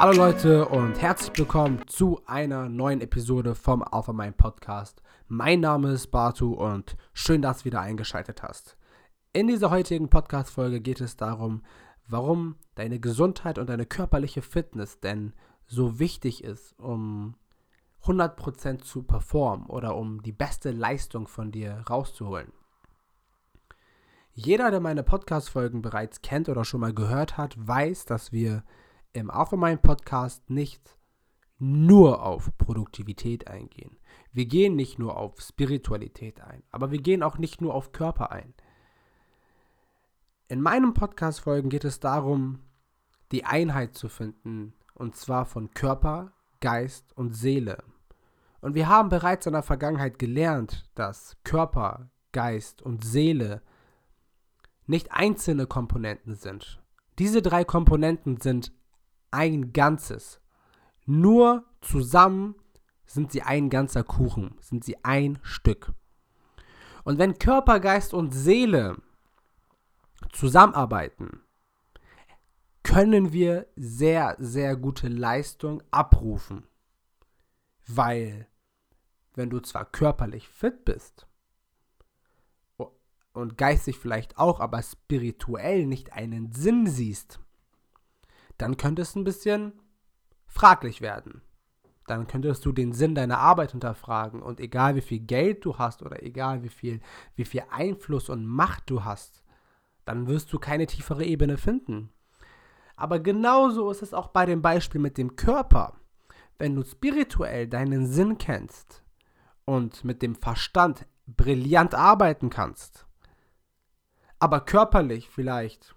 Hallo Leute und herzlich willkommen zu einer neuen Episode vom Alpha Mind Podcast. Mein Name ist Bartu und schön, dass du wieder eingeschaltet hast. In dieser heutigen Podcast-Folge geht es darum, warum deine Gesundheit und deine körperliche Fitness denn so wichtig ist, um 100% zu performen oder um die beste Leistung von dir rauszuholen. Jeder, der meine Podcast-Folgen bereits kennt oder schon mal gehört hat, weiß, dass wir im Alpha Podcast nicht nur auf Produktivität eingehen. Wir gehen nicht nur auf Spiritualität ein, aber wir gehen auch nicht nur auf Körper ein. In meinen Podcast-Folgen geht es darum, die Einheit zu finden, und zwar von Körper, Geist und Seele. Und wir haben bereits in der Vergangenheit gelernt, dass Körper, Geist und Seele nicht einzelne Komponenten sind. Diese drei Komponenten sind ein Ganzes. Nur zusammen sind sie ein ganzer Kuchen, sind sie ein Stück. Und wenn Körper, Geist und Seele zusammenarbeiten, können wir sehr, sehr gute Leistung abrufen. Weil, wenn du zwar körperlich fit bist und geistig vielleicht auch, aber spirituell nicht einen Sinn siehst, dann könnte es ein bisschen fraglich werden. Dann könntest du den Sinn deiner Arbeit hinterfragen und egal wie viel Geld du hast oder egal wie viel, wie viel Einfluss und Macht du hast, dann wirst du keine tiefere Ebene finden. Aber genauso ist es auch bei dem Beispiel mit dem Körper. Wenn du spirituell deinen Sinn kennst und mit dem Verstand brillant arbeiten kannst, aber körperlich vielleicht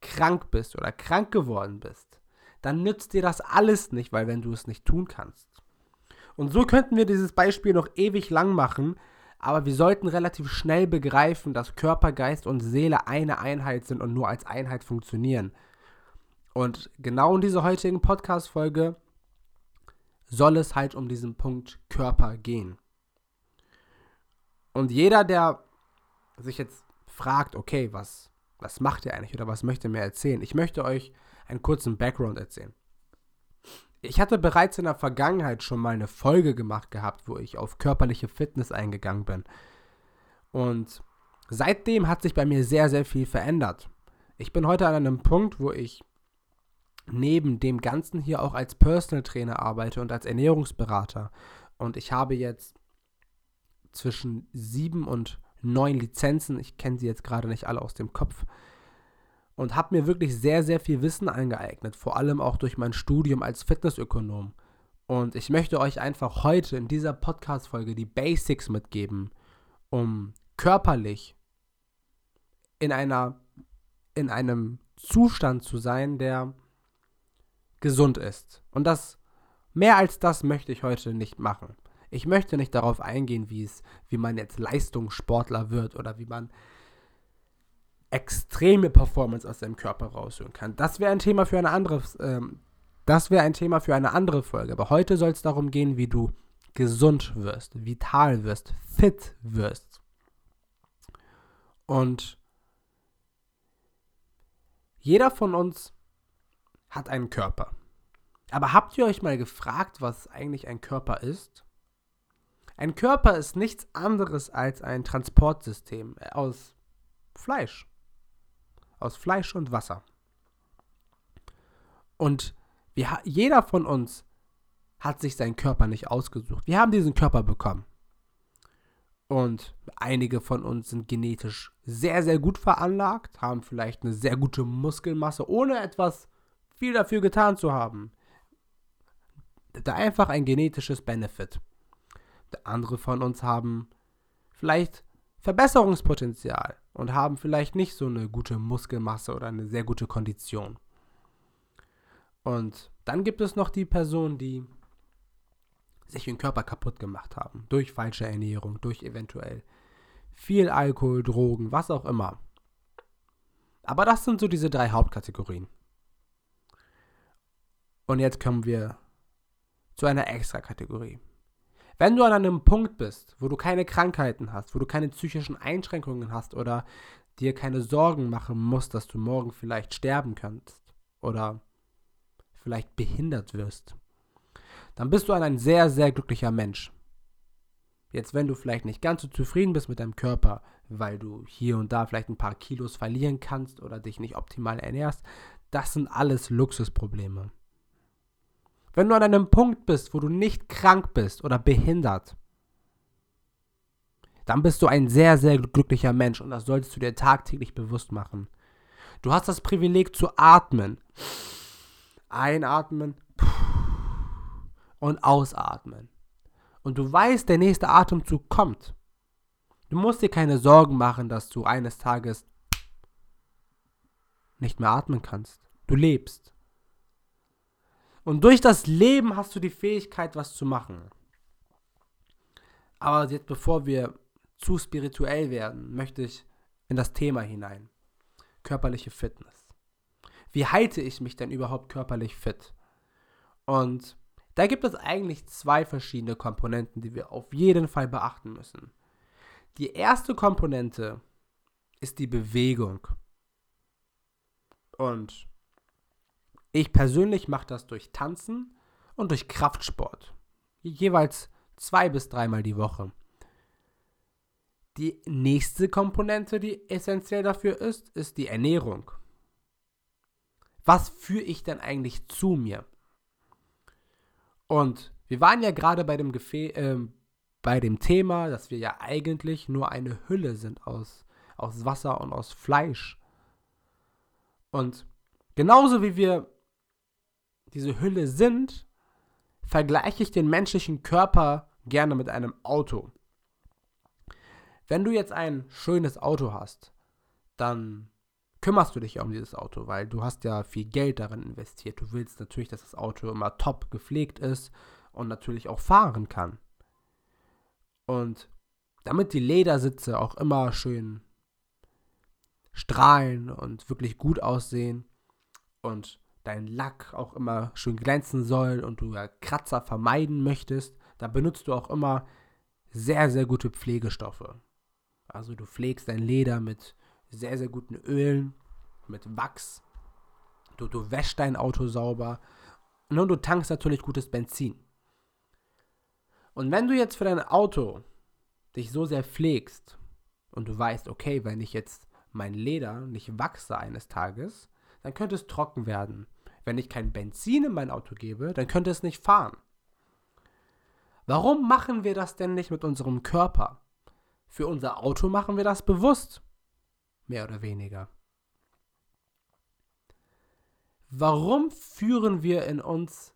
krank bist oder krank geworden bist, dann nützt dir das alles nicht, weil wenn du es nicht tun kannst. Und so könnten wir dieses Beispiel noch ewig lang machen, aber wir sollten relativ schnell begreifen, dass Körper, Geist und Seele eine Einheit sind und nur als Einheit funktionieren. Und genau in dieser heutigen Podcast-Folge soll es halt um diesen Punkt Körper gehen. Und jeder, der sich jetzt fragt, okay, was was macht er eigentlich oder was möchte er mir erzählen? Ich möchte euch einen kurzen Background erzählen. Ich hatte bereits in der Vergangenheit schon mal eine Folge gemacht gehabt, wo ich auf körperliche Fitness eingegangen bin. Und seitdem hat sich bei mir sehr, sehr viel verändert. Ich bin heute an einem Punkt, wo ich neben dem Ganzen hier auch als Personal Trainer arbeite und als Ernährungsberater. Und ich habe jetzt zwischen sieben und neun Lizenzen. Ich kenne sie jetzt gerade nicht alle aus dem Kopf. Und habe mir wirklich sehr, sehr viel Wissen angeeignet, vor allem auch durch mein Studium als Fitnessökonom. Und ich möchte euch einfach heute in dieser Podcast-Folge die Basics mitgeben, um körperlich in einer in einem Zustand zu sein, der gesund ist. Und das mehr als das möchte ich heute nicht machen. Ich möchte nicht darauf eingehen, wie es, wie man jetzt Leistungssportler wird oder wie man extreme Performance aus seinem Körper rausholen kann. Das wäre ein Thema für eine andere, ähm, das wäre ein Thema für eine andere Folge. Aber heute soll es darum gehen, wie du gesund wirst, vital wirst, fit wirst. Und jeder von uns hat einen Körper. Aber habt ihr euch mal gefragt, was eigentlich ein Körper ist? Ein Körper ist nichts anderes als ein Transportsystem aus Fleisch. Aus Fleisch und Wasser. Und wir, jeder von uns hat sich seinen Körper nicht ausgesucht. Wir haben diesen Körper bekommen. Und einige von uns sind genetisch sehr, sehr gut veranlagt, haben vielleicht eine sehr gute Muskelmasse, ohne etwas viel dafür getan zu haben. Da einfach ein genetisches Benefit. Andere von uns haben vielleicht Verbesserungspotenzial und haben vielleicht nicht so eine gute Muskelmasse oder eine sehr gute Kondition. Und dann gibt es noch die Personen, die sich den Körper kaputt gemacht haben. Durch falsche Ernährung, durch eventuell viel Alkohol, Drogen, was auch immer. Aber das sind so diese drei Hauptkategorien. Und jetzt kommen wir zu einer extra Kategorie. Wenn du an einem Punkt bist, wo du keine Krankheiten hast, wo du keine psychischen Einschränkungen hast oder dir keine Sorgen machen musst, dass du morgen vielleicht sterben kannst oder vielleicht behindert wirst, dann bist du ein sehr, sehr glücklicher Mensch. Jetzt, wenn du vielleicht nicht ganz so zufrieden bist mit deinem Körper, weil du hier und da vielleicht ein paar Kilos verlieren kannst oder dich nicht optimal ernährst, das sind alles Luxusprobleme. Wenn du an einem Punkt bist, wo du nicht krank bist oder behindert, dann bist du ein sehr, sehr glücklicher Mensch und das solltest du dir tagtäglich bewusst machen. Du hast das Privileg zu atmen. Einatmen und ausatmen. Und du weißt, der nächste Atemzug kommt. Du musst dir keine Sorgen machen, dass du eines Tages nicht mehr atmen kannst. Du lebst. Und durch das Leben hast du die Fähigkeit, was zu machen. Aber jetzt, bevor wir zu spirituell werden, möchte ich in das Thema hinein. Körperliche Fitness. Wie halte ich mich denn überhaupt körperlich fit? Und da gibt es eigentlich zwei verschiedene Komponenten, die wir auf jeden Fall beachten müssen. Die erste Komponente ist die Bewegung. Und ich persönlich mache das durch Tanzen und durch Kraftsport. Jeweils zwei bis dreimal die Woche. Die nächste Komponente, die essentiell dafür ist, ist die Ernährung. Was führe ich denn eigentlich zu mir? Und wir waren ja gerade bei dem Gefä äh, bei dem Thema, dass wir ja eigentlich nur eine Hülle sind aus, aus Wasser und aus Fleisch. Und genauso wie wir diese Hülle sind, vergleiche ich den menschlichen Körper gerne mit einem Auto. Wenn du jetzt ein schönes Auto hast, dann kümmerst du dich ja um dieses Auto, weil du hast ja viel Geld darin investiert. Du willst natürlich, dass das Auto immer top gepflegt ist und natürlich auch fahren kann. Und damit die Ledersitze auch immer schön strahlen und wirklich gut aussehen und dein Lack auch immer schön glänzen soll und du ja Kratzer vermeiden möchtest, dann benutzt du auch immer sehr, sehr gute Pflegestoffe. Also du pflegst dein Leder mit sehr, sehr guten Ölen, mit Wachs. Du, du wäschst dein Auto sauber. Und du tankst natürlich gutes Benzin. Und wenn du jetzt für dein Auto dich so sehr pflegst und du weißt, okay, wenn ich jetzt mein Leder nicht wachse eines Tages, dann könnte es trocken werden. Wenn ich kein Benzin in mein Auto gebe, dann könnte es nicht fahren. Warum machen wir das denn nicht mit unserem Körper? Für unser Auto machen wir das bewusst. Mehr oder weniger. Warum führen wir in uns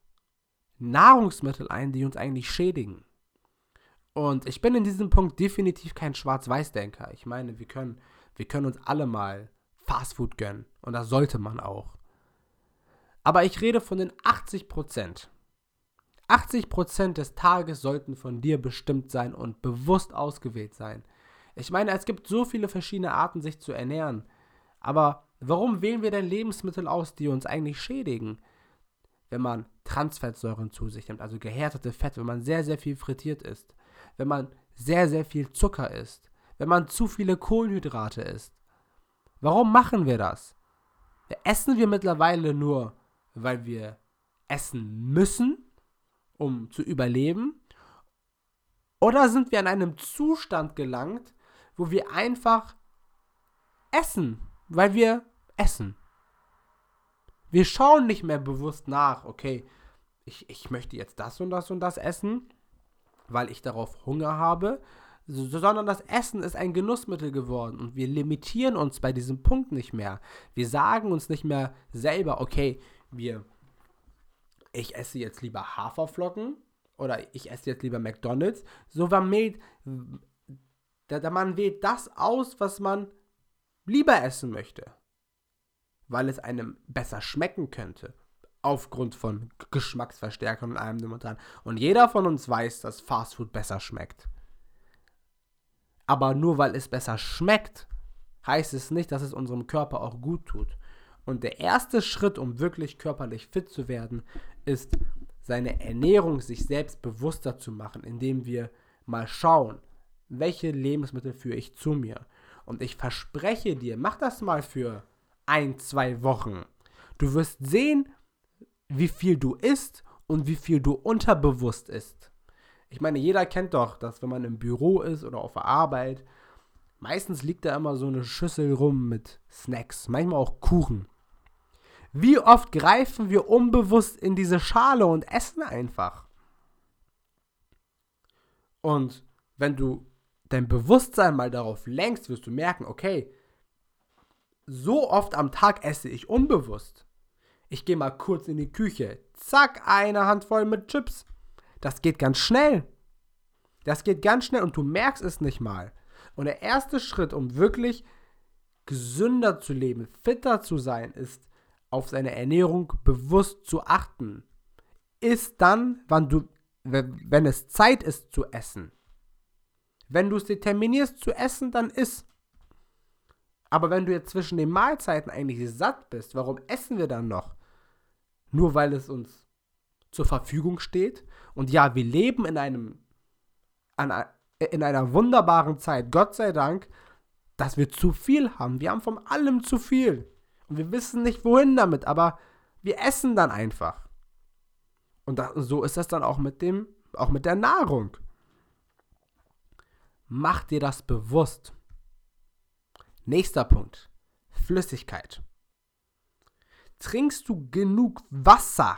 Nahrungsmittel ein, die uns eigentlich schädigen? Und ich bin in diesem Punkt definitiv kein Schwarz-Weiß-Denker. Ich meine, wir können, wir können uns alle mal Fastfood gönnen. Und das sollte man auch. Aber ich rede von den 80 Prozent. 80 Prozent des Tages sollten von dir bestimmt sein und bewusst ausgewählt sein. Ich meine, es gibt so viele verschiedene Arten, sich zu ernähren. Aber warum wählen wir denn Lebensmittel aus, die uns eigentlich schädigen? Wenn man Transfettsäuren zu sich nimmt, also gehärtete Fette, wenn man sehr, sehr viel frittiert isst, wenn man sehr, sehr viel Zucker isst, wenn man zu viele Kohlenhydrate isst. Warum machen wir das? Essen wir mittlerweile nur, weil wir essen müssen, um zu überleben? Oder sind wir in einem Zustand gelangt, wo wir einfach essen, weil wir essen. Wir schauen nicht mehr bewusst nach, okay, ich, ich möchte jetzt das und das und das essen, weil ich darauf Hunger habe, sondern das Essen ist ein Genussmittel geworden und wir limitieren uns bei diesem Punkt nicht mehr. Wir sagen uns nicht mehr selber, okay, wir, ich esse jetzt lieber Haferflocken oder ich esse jetzt lieber McDonald's, so man der, der Mann wählt das aus, was man lieber essen möchte. Weil es einem besser schmecken könnte. Aufgrund von Geschmacksverstärkern und allem drum und dran. Und jeder von uns weiß, dass Fastfood besser schmeckt. Aber nur weil es besser schmeckt, heißt es nicht, dass es unserem Körper auch gut tut. Und der erste Schritt, um wirklich körperlich fit zu werden, ist, seine Ernährung sich selbst bewusster zu machen, indem wir mal schauen, welche Lebensmittel führe ich zu mir. Und ich verspreche dir, mach das mal für ein, zwei Wochen. Du wirst sehen, wie viel du isst und wie viel du unterbewusst isst. Ich meine, jeder kennt doch, dass wenn man im Büro ist oder auf der Arbeit, meistens liegt da immer so eine Schüssel rum mit Snacks, manchmal auch Kuchen. Wie oft greifen wir unbewusst in diese Schale und essen einfach? Und wenn du dein Bewusstsein mal darauf lenkst, wirst du merken, okay, so oft am Tag esse ich unbewusst. Ich gehe mal kurz in die Küche, zack, eine Handvoll mit Chips. Das geht ganz schnell. Das geht ganz schnell und du merkst es nicht mal. Und der erste Schritt, um wirklich gesünder zu leben, fitter zu sein, ist, auf seine Ernährung bewusst zu achten. Ist dann, wann du, wenn es Zeit ist zu essen. Wenn du es determinierst zu essen, dann isst. Aber wenn du jetzt zwischen den Mahlzeiten eigentlich satt bist, warum essen wir dann noch? Nur weil es uns zur Verfügung steht. Und ja, wir leben in einem in einer wunderbaren Zeit, Gott sei Dank, dass wir zu viel haben. Wir haben von allem zu viel. Und wir wissen nicht, wohin damit, aber wir essen dann einfach. Und das, so ist das dann auch mit dem, auch mit der Nahrung. Mach dir das bewusst. Nächster Punkt. Flüssigkeit. Trinkst du genug Wasser?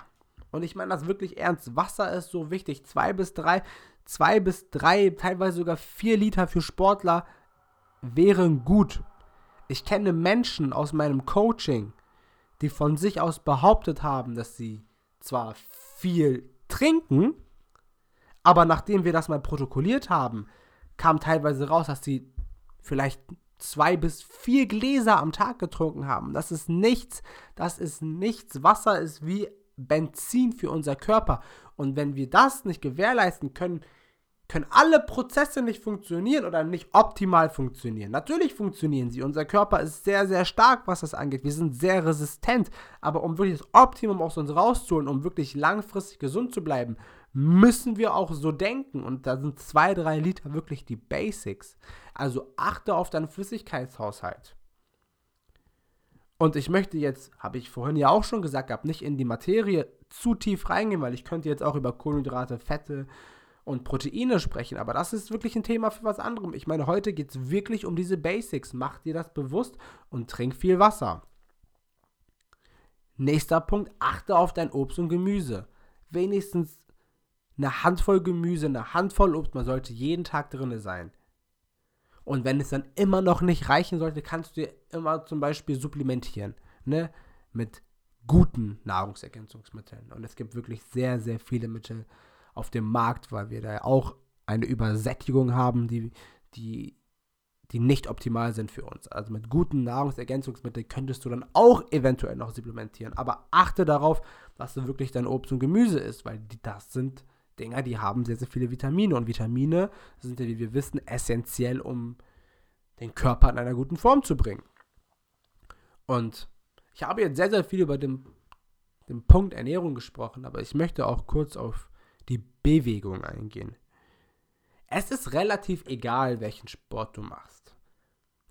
Und ich meine das wirklich ernst. Wasser ist so wichtig. Zwei bis drei, zwei bis drei, teilweise sogar vier Liter für Sportler wären gut. Ich kenne Menschen aus meinem Coaching, die von sich aus behauptet haben, dass sie zwar viel trinken, aber nachdem wir das mal protokolliert haben, kam teilweise raus, dass sie vielleicht zwei bis vier Gläser am Tag getrunken haben. Das ist nichts. Das ist nichts. Wasser ist wie Benzin für unser Körper. Und wenn wir das nicht gewährleisten können, können alle Prozesse nicht funktionieren oder nicht optimal funktionieren. Natürlich funktionieren sie. Unser Körper ist sehr, sehr stark, was das angeht. Wir sind sehr resistent. Aber um wirklich das Optimum aus uns rauszuholen, um wirklich langfristig gesund zu bleiben, müssen wir auch so denken. Und da sind zwei, drei Liter wirklich die Basics. Also achte auf deinen Flüssigkeitshaushalt. Und ich möchte jetzt, habe ich vorhin ja auch schon gesagt nicht in die Materie zu tief reingehen, weil ich könnte jetzt auch über Kohlenhydrate, Fette und Proteine sprechen, aber das ist wirklich ein Thema für was anderem. Ich meine, heute geht es wirklich um diese Basics. Mach dir das bewusst und trink viel Wasser. Nächster Punkt, achte auf dein Obst und Gemüse. Wenigstens eine Handvoll Gemüse, eine Handvoll Obst, man sollte jeden Tag drin sein. Und wenn es dann immer noch nicht reichen sollte, kannst du immer zum Beispiel supplementieren, ne? Mit guten Nahrungsergänzungsmitteln. Und es gibt wirklich sehr, sehr viele Mittel auf dem Markt, weil wir da auch eine Übersättigung haben, die, die, die nicht optimal sind für uns. Also mit guten Nahrungsergänzungsmitteln könntest du dann auch eventuell noch supplementieren. Aber achte darauf, dass du wirklich dein Obst und Gemüse isst, weil die, das sind Dinger, die haben sehr, sehr viele Vitamine. Und Vitamine sind ja, wie wir wissen, essentiell, um den Körper in einer guten Form zu bringen. Und ich habe jetzt sehr, sehr viel über den, den Punkt Ernährung gesprochen, aber ich möchte auch kurz auf die Bewegung eingehen. Es ist relativ egal, welchen Sport du machst.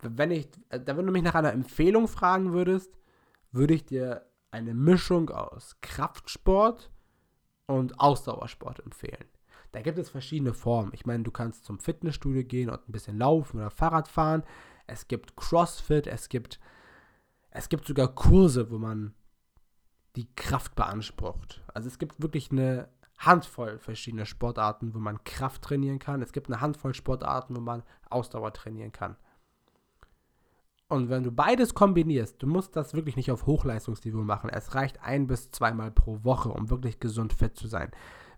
Wenn, ich, wenn du mich nach einer Empfehlung fragen würdest, würde ich dir eine Mischung aus Kraftsport und Ausdauersport empfehlen. Da gibt es verschiedene Formen. Ich meine, du kannst zum Fitnessstudio gehen und ein bisschen laufen oder Fahrrad fahren. Es gibt CrossFit, es gibt, es gibt sogar Kurse, wo man die Kraft beansprucht. Also es gibt wirklich eine Handvoll verschiedene Sportarten, wo man Kraft trainieren kann. Es gibt eine Handvoll Sportarten, wo man Ausdauer trainieren kann. Und wenn du beides kombinierst, du musst das wirklich nicht auf Hochleistungsniveau machen. Es reicht ein bis zweimal pro Woche, um wirklich gesund fit zu sein.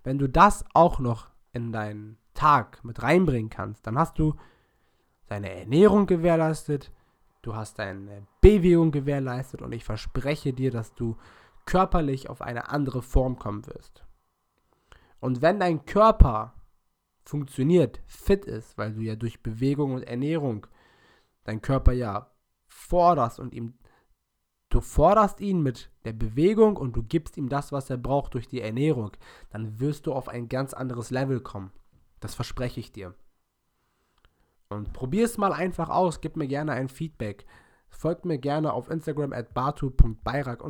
Wenn du das auch noch in deinen Tag mit reinbringen kannst, dann hast du deine Ernährung gewährleistet, du hast deine Bewegung gewährleistet und ich verspreche dir, dass du körperlich auf eine andere Form kommen wirst. Und wenn dein Körper funktioniert, fit ist, weil du ja durch Bewegung und Ernährung dein Körper ja forderst und ihm du forderst ihn mit der Bewegung und du gibst ihm das, was er braucht durch die Ernährung, dann wirst du auf ein ganz anderes Level kommen. Das verspreche ich dir. Und probier es mal einfach aus, gib mir gerne ein Feedback. Folgt mir gerne auf Instagram at batu.beirak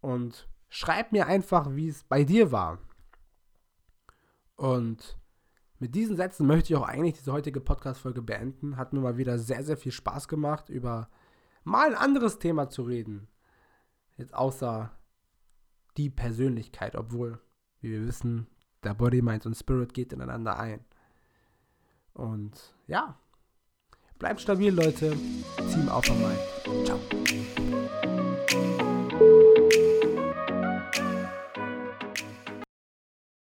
und schreib mir einfach, wie es bei dir war. Und mit diesen Sätzen möchte ich auch eigentlich diese heutige Podcast-Folge beenden. Hat mir mal wieder sehr, sehr viel Spaß gemacht, über mal ein anderes Thema zu reden. Jetzt außer die Persönlichkeit, obwohl, wie wir wissen, der Body, Mind und Spirit geht ineinander ein. Und ja, bleibt stabil, Leute. Team auf am Ciao.